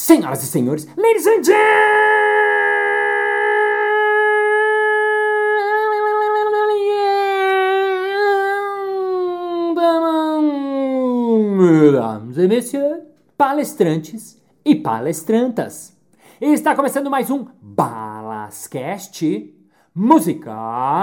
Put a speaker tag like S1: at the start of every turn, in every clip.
S1: Senhoras e senhores, ladies and gentlemen, messieurs, palestrantes e palestrantas. Está começando mais um Balascast Música.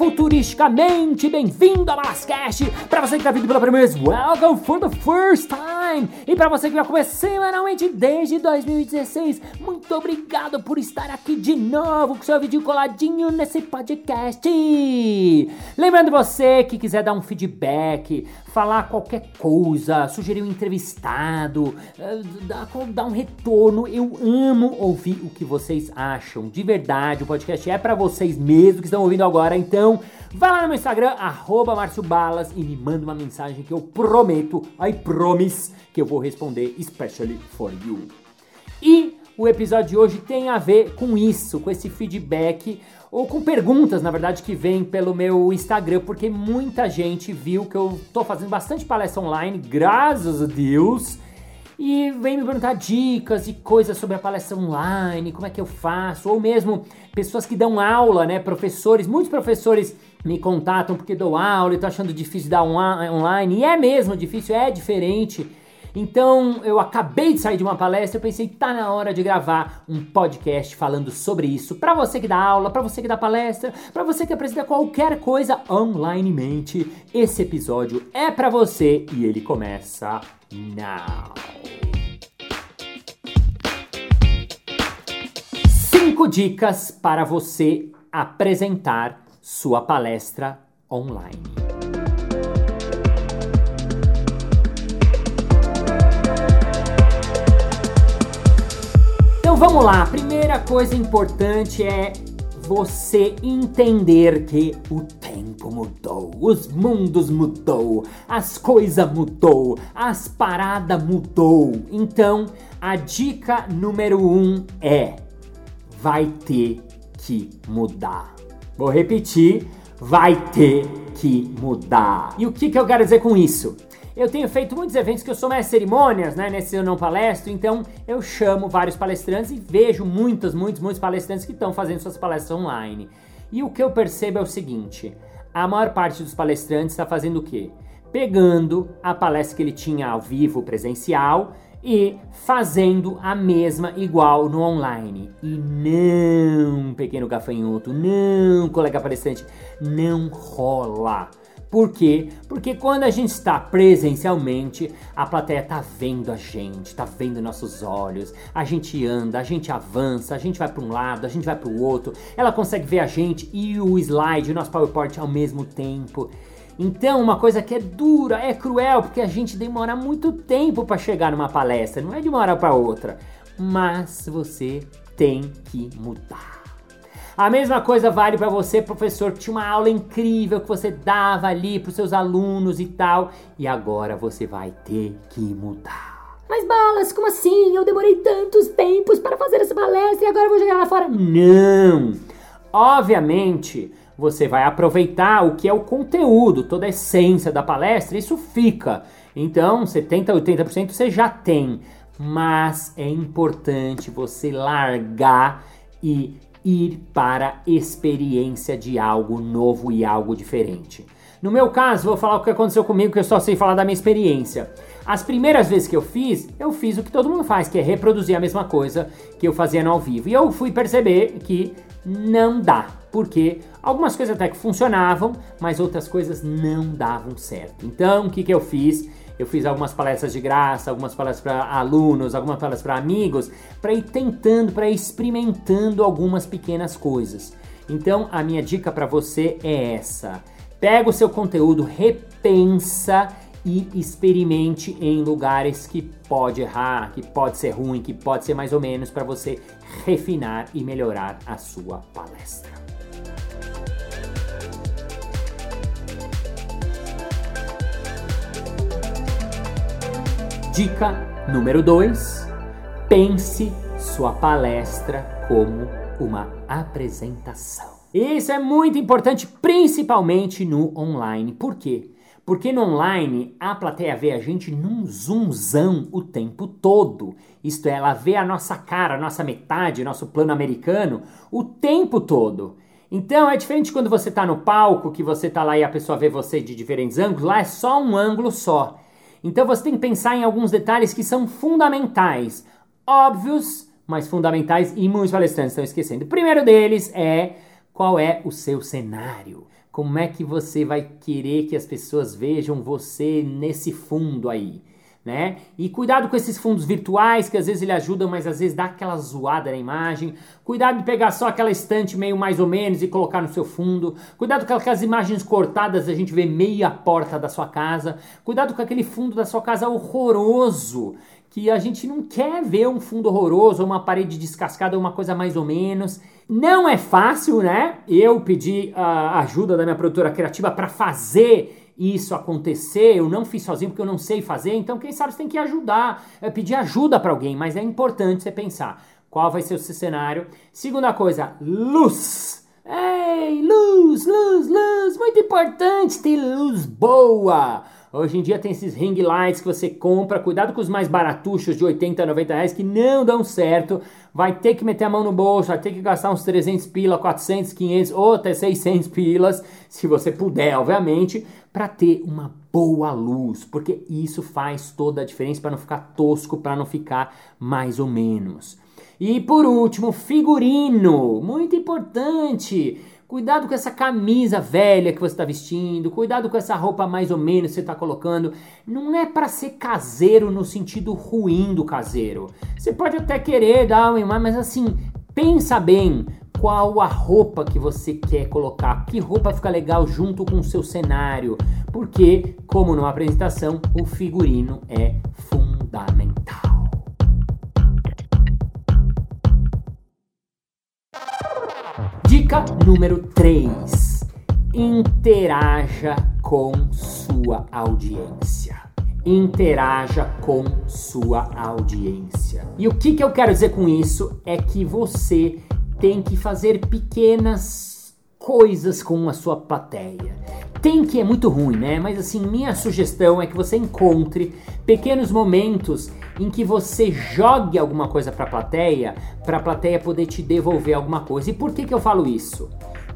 S1: futuristicamente bem-vindo ao Balascast! Para você que está vindo pela primeira vez, welcome for the first time! E para você que vai comer semanalmente desde 2016, muito obrigado por estar aqui de novo com seu vídeo coladinho nesse podcast! Lembrando você que quiser dar um feedback, falar qualquer coisa, sugerir um entrevistado, eh, dar um retorno, eu amo ouvir o que vocês acham. De verdade, o podcast é para vocês mesmo que estão ouvindo agora, então vai lá no meu Instagram, arroba Balas, e me manda uma mensagem que eu prometo, I promise, que eu vou responder especially for you. E o episódio de hoje tem a ver com isso, com esse feedback ou com perguntas, na verdade, que vêm pelo meu Instagram, porque muita gente viu que eu tô fazendo bastante palestra online, graças a Deus. E vem me perguntar dicas e coisas sobre a palestra online, como é que eu faço, ou mesmo pessoas que dão aula, né? Professores, muitos professores me contatam porque dou aula e tô achando difícil dar online, e é mesmo difícil, é diferente. Então eu acabei de sair de uma palestra, eu pensei, tá na hora de gravar um podcast falando sobre isso. Para você que dá aula, para você que dá palestra, para você que apresenta qualquer coisa onlinemente, esse episódio é para você e ele começa now. Cinco dicas para você apresentar sua palestra online. vamos lá. Primeira coisa importante é você entender que o tempo mudou, os mundos mudou, as coisas mudou, as paradas mudou. Então, a dica número um é: vai ter que mudar. Vou repetir: vai ter que mudar. E o que, que eu quero dizer com isso? Eu tenho feito muitos eventos que eu sou mais cerimônias, né? Nesse eu não palestro, então eu chamo vários palestrantes e vejo muitos, muitos, muitos palestrantes que estão fazendo suas palestras online. E o que eu percebo é o seguinte: a maior parte dos palestrantes está fazendo o quê? Pegando a palestra que ele tinha ao vivo, presencial, e fazendo a mesma igual no online. E não, pequeno gafanhoto, não, colega palestrante, não rola. Por quê? Porque quando a gente está presencialmente, a plateia tá vendo a gente, tá vendo nossos olhos, a gente anda, a gente avança, a gente vai para um lado, a gente vai para o outro, ela consegue ver a gente e o slide, o nosso PowerPoint ao mesmo tempo. Então, uma coisa que é dura, é cruel, porque a gente demora muito tempo para chegar numa palestra, não é de uma hora para outra. Mas você tem que mudar. A mesma coisa vale para você, professor, que tinha uma aula incrível que você dava ali para seus alunos e tal, e agora você vai ter que mudar.
S2: Mas balas, como assim? Eu demorei tantos tempos para fazer essa palestra e agora vou jogar lá fora?
S1: Não! Obviamente, você vai aproveitar o que é o conteúdo, toda a essência da palestra, isso fica. Então, 70, 80% você já tem. Mas é importante você largar e ir para experiência de algo novo e algo diferente. No meu caso, vou falar o que aconteceu comigo, que eu só sei falar da minha experiência. As primeiras vezes que eu fiz, eu fiz o que todo mundo faz, que é reproduzir a mesma coisa que eu fazia no ao vivo. E eu fui perceber que não dá, porque algumas coisas até que funcionavam, mas outras coisas não davam certo. Então, o que, que eu fiz? Eu fiz algumas palestras de graça, algumas palestras para alunos, algumas palestras para amigos, para ir tentando, para ir experimentando algumas pequenas coisas. Então, a minha dica para você é essa: pega o seu conteúdo, repensa e experimente em lugares que pode errar, que pode ser ruim, que pode ser mais ou menos para você refinar e melhorar a sua palestra. Dica número 2: pense sua palestra como uma apresentação. Isso é muito importante, principalmente no online. Por quê? Porque no online a plateia vê a gente num zoomzão o tempo todo. Isto é, ela vê a nossa cara, a nossa metade, nosso plano americano o tempo todo. Então é diferente quando você está no palco, que você está lá e a pessoa vê você de diferentes ângulos, lá é só um ângulo só. Então você tem que pensar em alguns detalhes que são fundamentais, óbvios, mas fundamentais e muitos palestrantes estão esquecendo. O primeiro deles é qual é o seu cenário. Como é que você vai querer que as pessoas vejam você nesse fundo aí? Né? E cuidado com esses fundos virtuais, que às vezes ele ajudam, mas às vezes dá aquela zoada na imagem. Cuidado de pegar só aquela estante meio mais ou menos e colocar no seu fundo. Cuidado com aquelas imagens cortadas, a gente vê meia porta da sua casa. Cuidado com aquele fundo da sua casa horroroso, que a gente não quer ver um fundo horroroso, uma parede descascada, uma coisa mais ou menos. Não é fácil, né? Eu pedi a ajuda da minha produtora criativa para fazer isso acontecer. Eu não fiz sozinho porque eu não sei fazer, então quem sabe você tem que ajudar, é pedir ajuda para alguém, mas é importante você pensar qual vai ser o seu cenário. Segunda coisa, luz. Ei, luz, luz, luz, muito importante ter luz boa. Hoje em dia tem esses ring lights que você compra, cuidado com os mais baratuchos de 80, 90 reais que não dão certo. Vai ter que meter a mão no bolso, vai ter que gastar uns 300 pila, 400, 500 ou até 600 pilas, se você puder, obviamente, para ter uma boa luz, porque isso faz toda a diferença para não ficar tosco, para não ficar mais ou menos. E por último, figurino, muito importante. Cuidado com essa camisa velha que você está vestindo, cuidado com essa roupa mais ou menos que você está colocando. Não é para ser caseiro no sentido ruim do caseiro. Você pode até querer dar uma mas assim, pensa bem qual a roupa que você quer colocar, que roupa fica legal junto com o seu cenário, porque, como numa apresentação, o figurino é fundamental. Dica número 3: interaja com sua audiência. Interaja com sua audiência. E o que, que eu quero dizer com isso é que você tem que fazer pequenas coisas com a sua plateia. Tem que é muito ruim, né? Mas assim, minha sugestão é que você encontre pequenos momentos em que você jogue alguma coisa para a plateia, para a plateia poder te devolver alguma coisa. E por que, que eu falo isso?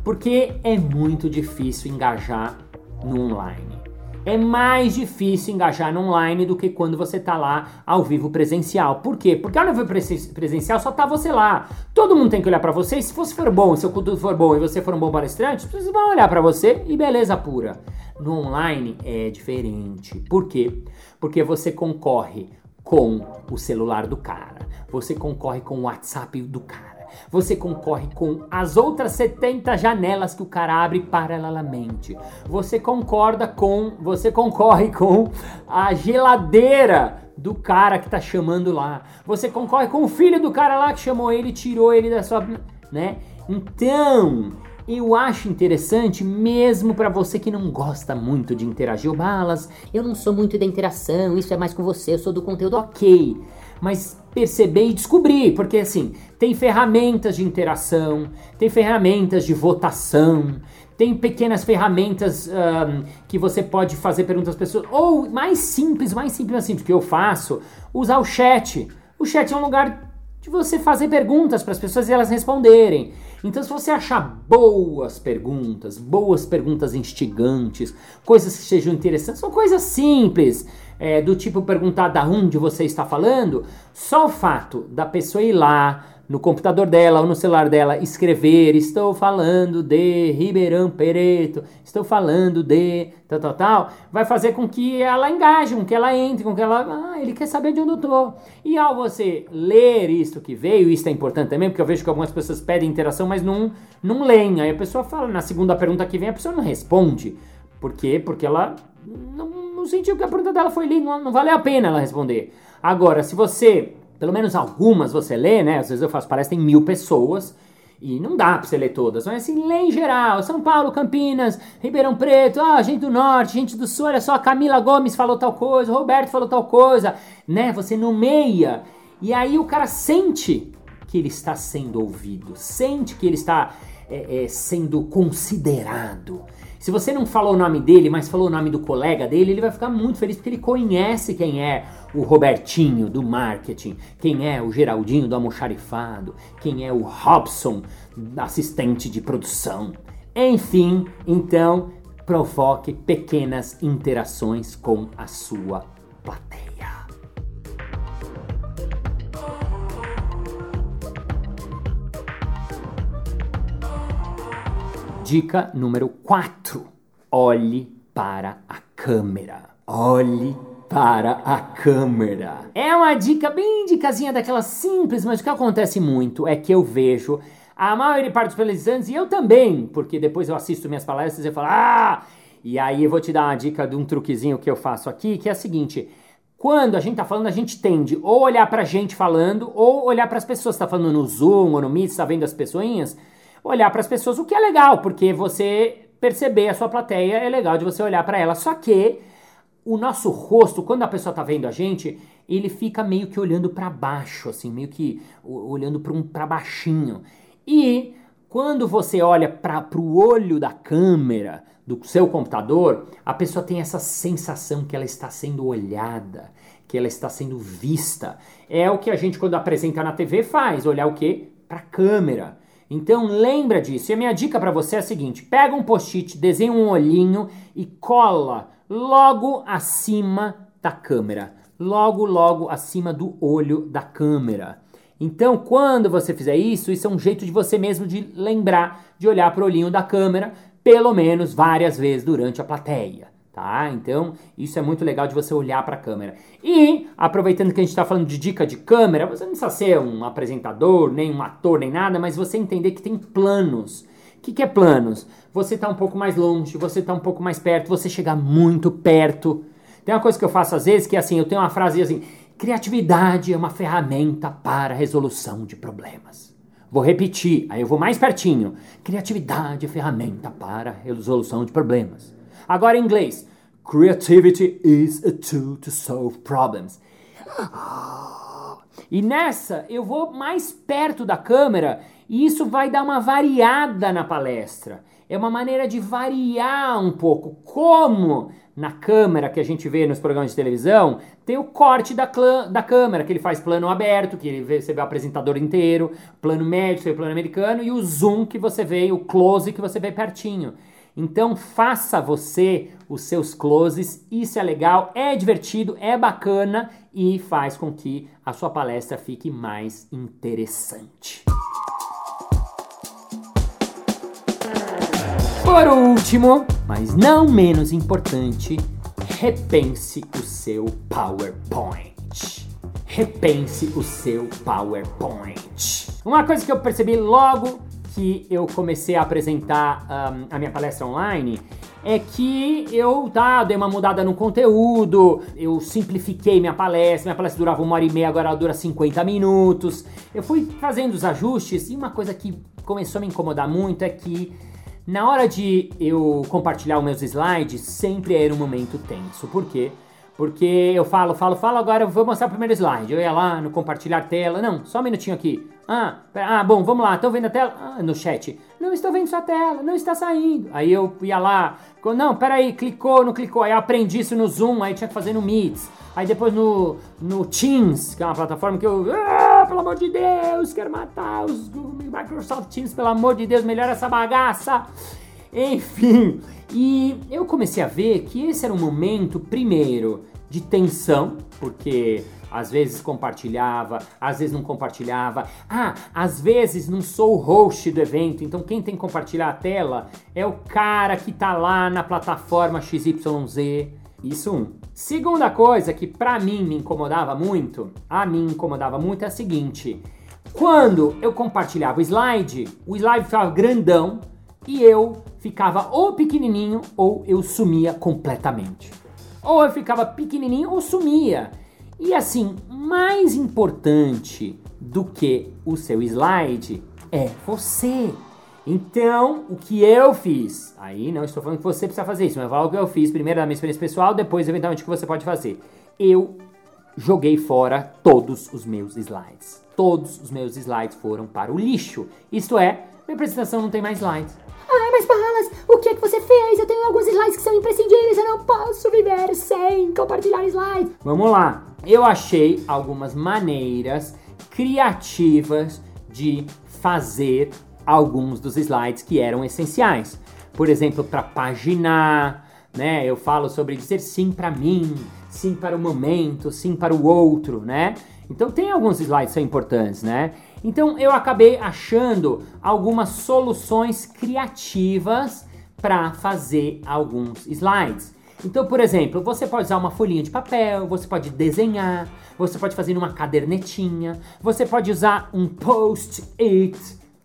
S1: Porque é muito difícil engajar no online. É mais difícil engajar no online do que quando você está lá ao vivo presencial. Por quê? Porque ao vivo presencial só tá você lá. Todo mundo tem que olhar para você. E se você for bom, se seu conteúdo for bom e você for um bom palestrante, vocês vão olhar para você e beleza pura. No online é diferente. Por quê? Porque você concorre com o celular do cara, você concorre com o WhatsApp do cara, você concorre com as outras 70 janelas que o cara abre paralelamente. Você concorda com, você concorre com a geladeira do cara que tá chamando lá. Você concorre com o filho do cara lá que chamou ele tirou ele da sua, né? Então, eu acho interessante, mesmo para você que não gosta muito de interagir. O Balas,
S2: eu não sou muito da interação, isso é mais com você, eu sou do conteúdo.
S1: Ok, mas perceber e descobrir, porque assim, tem ferramentas de interação, tem ferramentas de votação, tem pequenas ferramentas um, que você pode fazer perguntas às pessoas, ou mais simples, mais simples assim, que eu faço, usar o chat. O chat é um lugar de você fazer perguntas para as pessoas e elas responderem. Então, se você achar boas perguntas, boas perguntas instigantes, coisas que sejam interessantes, são coisas simples, é, do tipo perguntar da onde você está falando, só o fato da pessoa ir lá, no computador dela ou no celular dela escrever, estou falando de Ribeirão Pereto, estou falando de tal, tal, tal, vai fazer com que ela engaje, com que ela entre, com que ela, ah, ele quer saber de onde eu tô. E ao você ler isto que veio, isso é importante também, porque eu vejo que algumas pessoas pedem interação, mas não, não leem. Aí a pessoa fala, na segunda pergunta que vem, a pessoa não responde. Por quê? Porque ela não, não sentiu que a pergunta dela foi lida, não, não vale a pena ela responder. Agora, se você pelo menos algumas você lê, né? Às vezes eu faço palestra em mil pessoas e não dá pra você ler todas, mas assim, lê em geral. São Paulo, Campinas, Ribeirão Preto, ah, gente do Norte, gente do Sul, olha só, Camila Gomes falou tal coisa, Roberto falou tal coisa, né? Você nomeia E aí o cara sente que ele está sendo ouvido, sente que ele está é, é, sendo considerado. Se você não falou o nome dele, mas falou o nome do colega dele, ele vai ficar muito feliz porque ele conhece quem é o Robertinho do marketing, quem é o Geraldinho do almoxarifado, quem é o Robson, assistente de produção. Enfim, então provoque pequenas interações com a sua plateia. Dica número 4. Olhe para a câmera. Olhe para a câmera. É uma dica bem dicasinha daquela simples, mas o que acontece muito é que eu vejo a maioria parte dos palestrantes, e eu também, porque depois eu assisto minhas palestras e falo, ah! E aí eu vou te dar uma dica de um truquezinho que eu faço aqui, que é a seguinte. Quando a gente tá falando, a gente tende ou olhar pra gente falando, ou olhar para as pessoas. Tá falando no Zoom ou no Meet, tá vendo as pessoinhas? Olhar para as pessoas, o que é legal, porque você perceber a sua plateia é legal de você olhar para ela. Só que o nosso rosto, quando a pessoa tá vendo a gente, ele fica meio que olhando para baixo, assim, meio que olhando para um para baixinho. E quando você olha para o olho da câmera do seu computador, a pessoa tem essa sensação que ela está sendo olhada, que ela está sendo vista. É o que a gente quando apresenta na TV faz, olhar o quê? Para a câmera. Então lembra disso. E a minha dica para você é a seguinte: pega um post-it, desenha um olhinho e cola logo acima da câmera. Logo, logo acima do olho da câmera. Então, quando você fizer isso, isso é um jeito de você mesmo de lembrar de olhar para o olhinho da câmera, pelo menos várias vezes durante a plateia tá? Então, isso é muito legal de você olhar para a câmera. E, aproveitando que a gente está falando de dica de câmera, você não precisa ser um apresentador, nem um ator, nem nada, mas você entender que tem planos. O que, que é planos? Você está um pouco mais longe, você está um pouco mais perto, você chegar muito perto. Tem uma coisa que eu faço às vezes que é assim, eu tenho uma frase assim: criatividade é uma ferramenta para resolução de problemas. Vou repetir, aí eu vou mais pertinho. Criatividade é ferramenta para resolução de problemas. Agora em inglês. Creativity is a tool to solve problems. E nessa eu vou mais perto da câmera e isso vai dar uma variada na palestra. É uma maneira de variar um pouco. Como na câmera que a gente vê nos programas de televisão, tem o corte da, clã, da câmera, que ele faz plano aberto, que ele vê, você vê o apresentador inteiro, plano médio, você vê o plano americano, e o zoom que você vê, o close que você vê pertinho. Então faça você os seus closes, isso é legal, é divertido, é bacana e faz com que a sua palestra fique mais interessante. Por último, mas não menos importante, repense o seu PowerPoint. Repense o seu PowerPoint. Uma coisa que eu percebi logo que eu comecei a apresentar um, a minha palestra online é que eu tá, dei uma mudada no conteúdo, eu simplifiquei minha palestra, minha palestra durava uma hora e meia, agora ela dura 50 minutos. Eu fui fazendo os ajustes e uma coisa que começou a me incomodar muito é que na hora de eu compartilhar os meus slides, sempre era um momento tenso. Por quê? Porque eu falo, falo, falo, agora eu vou mostrar o primeiro slide. Eu ia lá no compartilhar tela. Não, só um minutinho aqui. Ah, ah, bom, vamos lá. Estão vendo a tela? Ah, no chat. Não estou vendo sua tela, não está saindo. Aí eu ia lá. Não, peraí, clicou, não clicou. Aí eu aprendi isso no Zoom, aí tinha que fazer no Meets. Aí depois no, no Teams, que é uma plataforma que eu. Ah, pelo amor de Deus, quero matar os Microsoft Teams, pelo amor de Deus, melhora essa bagaça. Enfim, e eu comecei a ver que esse era um momento, primeiro, de tensão, porque às vezes compartilhava, às vezes não compartilhava. Ah, às vezes não sou o host do evento, então quem tem que compartilhar a tela é o cara que tá lá na plataforma XYZ. Isso um. Segunda coisa que para mim me incomodava muito, a mim incomodava muito é a seguinte: quando eu compartilhava o slide, o slide ficava grandão e eu ficava ou pequenininho ou eu sumia completamente. Ou eu ficava pequenininho ou sumia. E assim, mais importante do que o seu slide é você. Então, o que eu fiz? Aí não estou falando que você precisa fazer isso, mas falo o que eu fiz primeiro da minha experiência pessoal, depois eventualmente o que você pode fazer. Eu joguei fora todos os meus slides. Todos os meus slides foram para o lixo. Isto é, minha apresentação não tem mais slides.
S2: Ai, mas Balas, o que é que você fez? Eu tenho alguns slides que são imprescindíveis, eu não posso viver sem compartilhar slides.
S1: Vamos lá. Eu achei algumas maneiras criativas de fazer alguns dos slides que eram essenciais. Por exemplo, para paginar, né? Eu falo sobre dizer sim para mim, sim para o momento, sim para o outro, né? Então tem alguns slides que são importantes, né? Então eu acabei achando algumas soluções criativas para fazer alguns slides. Então, por exemplo, você pode usar uma folhinha de papel, você pode desenhar, você pode fazer uma cadernetinha, você pode usar um post-it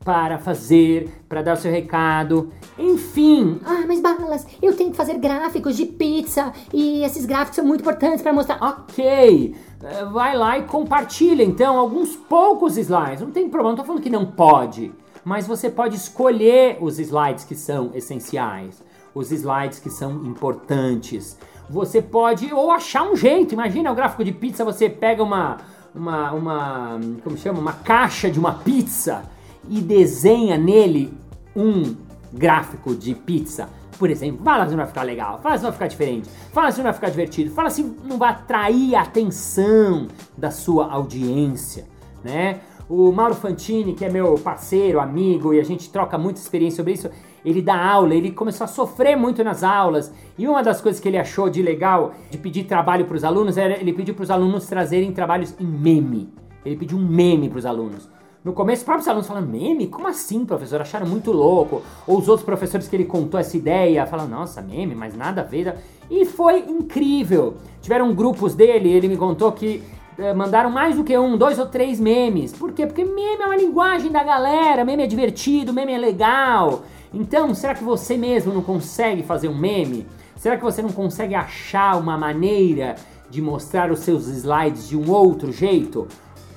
S1: para fazer, para dar o seu recado, enfim.
S2: Ah, mas Balas, eu tenho que fazer gráficos de pizza e esses gráficos são muito importantes para mostrar.
S1: Ok, eh, vai lá e compartilha então alguns poucos slides. Não tem problema, não tô falando que não pode, mas você pode escolher os slides que são essenciais, os slides que são importantes. Você pode ou achar um jeito. Imagina o gráfico de pizza, você pega uma uma uma como chama, uma caixa de uma pizza e desenha nele um gráfico de pizza. Por exemplo, fala se não vai ficar legal, fala se não vai ficar diferente, fala se não vai ficar divertido, fala se não vai atrair a atenção da sua audiência, né? O Mauro Fantini, que é meu parceiro, amigo, e a gente troca muita experiência sobre isso, ele dá aula, ele começou a sofrer muito nas aulas. E uma das coisas que ele achou de legal de pedir trabalho para os alunos era ele pediu para os alunos trazerem trabalhos em meme. Ele pediu um meme para os alunos. No começo, os próprios alunos falaram, meme? Como assim, professor? Acharam muito louco. Ou os outros professores que ele contou essa ideia falaram, nossa, meme, mas nada a ver. E foi incrível. Tiveram grupos dele, ele me contou que eh, mandaram mais do que um, dois ou três memes. Por quê? Porque meme é uma linguagem da galera, meme é divertido, meme é legal. Então, será que você mesmo não consegue fazer um meme? Será que você não consegue achar uma maneira de mostrar os seus slides de um outro jeito?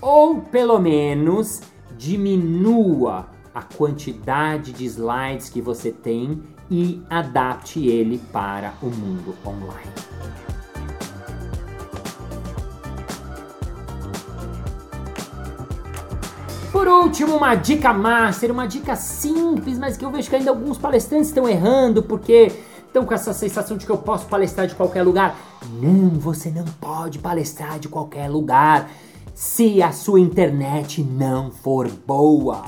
S1: Ou pelo menos diminua a quantidade de slides que você tem e adapte ele para o mundo online. Por último, uma dica master, uma dica simples, mas que eu vejo que ainda alguns palestrantes estão errando porque estão com essa sensação de que eu posso palestrar de qualquer lugar. Não, você não pode palestrar de qualquer lugar se a sua internet não for boa.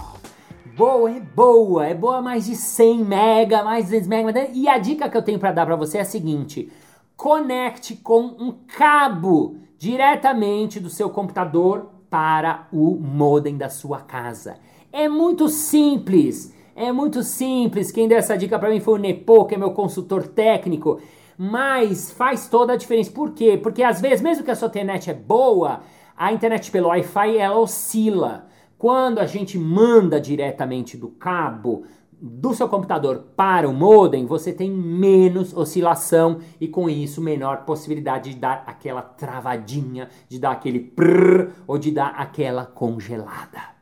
S1: Boa é boa, é boa mais de 100 mega, mais de 200 mega. E a dica que eu tenho para dar para você é a seguinte: conecte com um cabo diretamente do seu computador para o modem da sua casa. É muito simples. É muito simples. Quem deu essa dica para mim foi o Nepo, que é meu consultor técnico. Mas faz toda a diferença. Por quê? Porque às vezes, mesmo que a sua internet é boa, a internet pelo Wi-Fi ela oscila. Quando a gente manda diretamente do cabo do seu computador para o modem, você tem menos oscilação e com isso menor possibilidade de dar aquela travadinha, de dar aquele prrr ou de dar aquela congelada.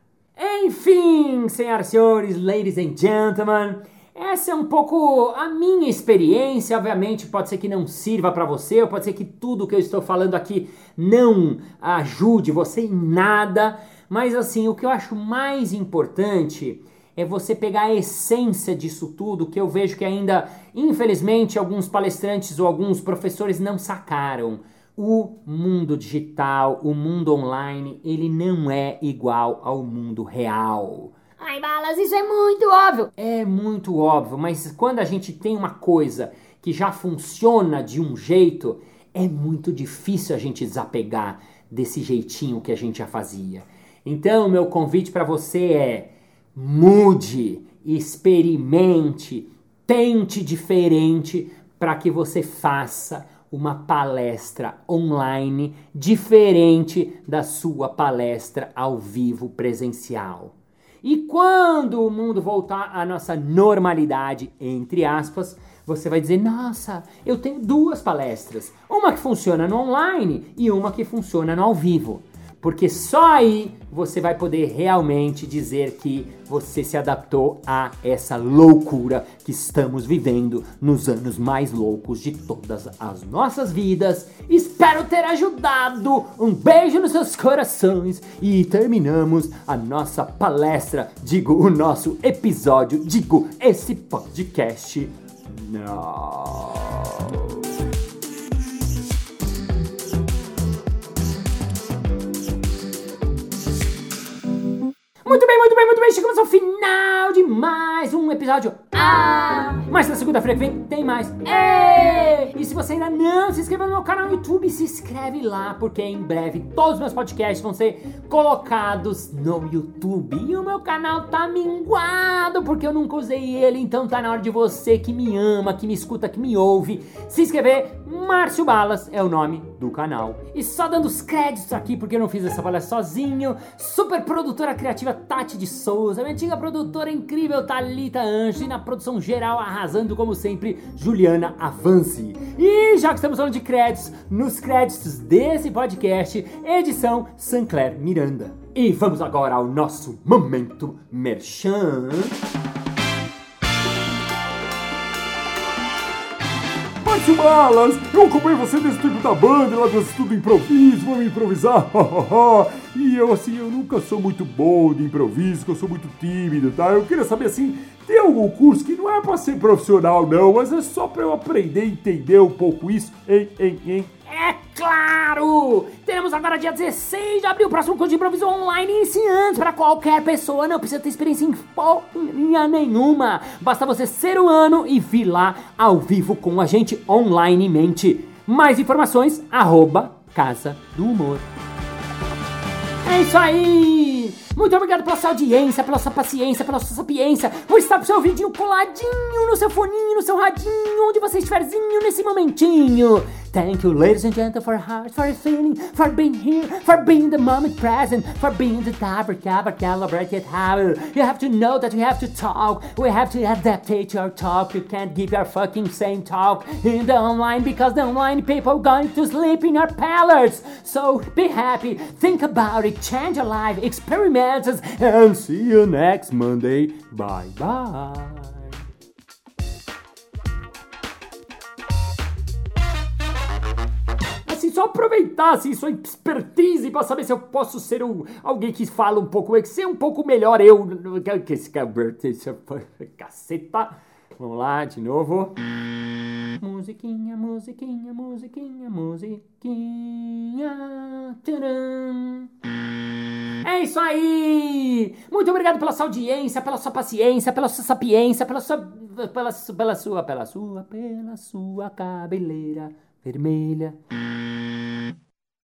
S1: Enfim, senhoras e senhores, ladies and gentlemen, essa é um pouco a minha experiência. Obviamente, pode ser que não sirva para você, ou pode ser que tudo que eu estou falando aqui não ajude você em nada. Mas assim, o que eu acho mais importante é você pegar a essência disso tudo, que eu vejo que ainda, infelizmente, alguns palestrantes ou alguns professores não sacaram. O mundo digital, o mundo online, ele não é igual ao mundo real.
S2: Ai, Balas, isso é muito óbvio.
S1: É muito óbvio, mas quando a gente tem uma coisa que já funciona de um jeito, é muito difícil a gente desapegar desse jeitinho que a gente já fazia. Então, meu convite para você é: mude, experimente, tente diferente para que você faça uma palestra online diferente da sua palestra ao vivo presencial. E quando o mundo voltar à nossa normalidade, entre aspas, você vai dizer: Nossa, eu tenho duas palestras. Uma que funciona no online e uma que funciona no ao vivo. Porque só aí você vai poder realmente dizer que você se adaptou a essa loucura que estamos vivendo nos anos mais loucos de todas as nossas vidas. Espero ter ajudado. Um beijo nos seus corações e terminamos a nossa palestra, digo, o nosso episódio, digo, esse podcast. Não. Muito bem, muito bem, muito bem. Chegamos ao final de mais um episódio. Ah! Mas na segunda-feira que vem tem mais. Ei! E se você ainda não se inscreveu no meu canal no YouTube, se inscreve lá, porque em breve todos os meus podcasts vão ser colocados no YouTube. E o meu canal tá minguado, porque eu nunca usei ele, então tá na hora de você que me ama, que me escuta, que me ouve, se inscrever. Márcio Balas é o nome do canal. E só dando os créditos aqui, porque eu não fiz essa palestra sozinho. Super produtora criativa Tati de Souza, minha antiga produtora incrível Talita Anjos e na produção geral arrasando como sempre Juliana Avance. E já que estamos falando de créditos, nos créditos desse podcast, edição Sancler Miranda. E vamos agora ao nosso momento merchan.
S3: Balas, eu acompanho você desde o tempo da banda, lá do estudo improviso, vamos improvisar. e eu, assim, eu nunca sou muito bom de improviso, eu sou muito tímido, tá? Eu queria saber, assim, tem algum curso que não é pra ser profissional, não, mas é só pra eu aprender a entender um pouco isso, hein, hein, hein?
S1: É claro! Teremos agora dia 16 de abril o próximo curso de improviso online iniciante para qualquer pessoa, não precisa ter experiência em porra nenhuma. Basta você ser o ano e vir lá ao vivo com a gente onlinemente. Mais informações, arroba Casa do Humor. É isso aí! Muito obrigado pela sua audiência, pela sua paciência, pela sua sapiência, por estar com seu ouvidinho coladinho no seu foninho, no seu radinho, onde você estiverzinho nesse momentinho. Thank you, ladies and gentlemen, for heart, for feeling, for being here, for being the moment present, for being the calibrated habit. You have to know that we have to talk, we have to adapt to our talk. You can't give your fucking same talk in the online because the online people going to sleep in your palace. So be happy, think about it, change your life, experiment, and see you next Monday. Bye bye. Só aproveitar assim, sua expertise para saber se eu posso ser um, alguém que fala um pouco, ser um pouco melhor eu. Que esse caceta. Vamos lá, de novo. Musiquinha, musiquinha, musiquinha, musiquinha. Tcharam. É isso aí! Muito obrigado pela sua audiência, pela sua paciência, pela sua sapiência, pela sua. pela, pela sua. pela sua. pela sua cabeleira vermelha.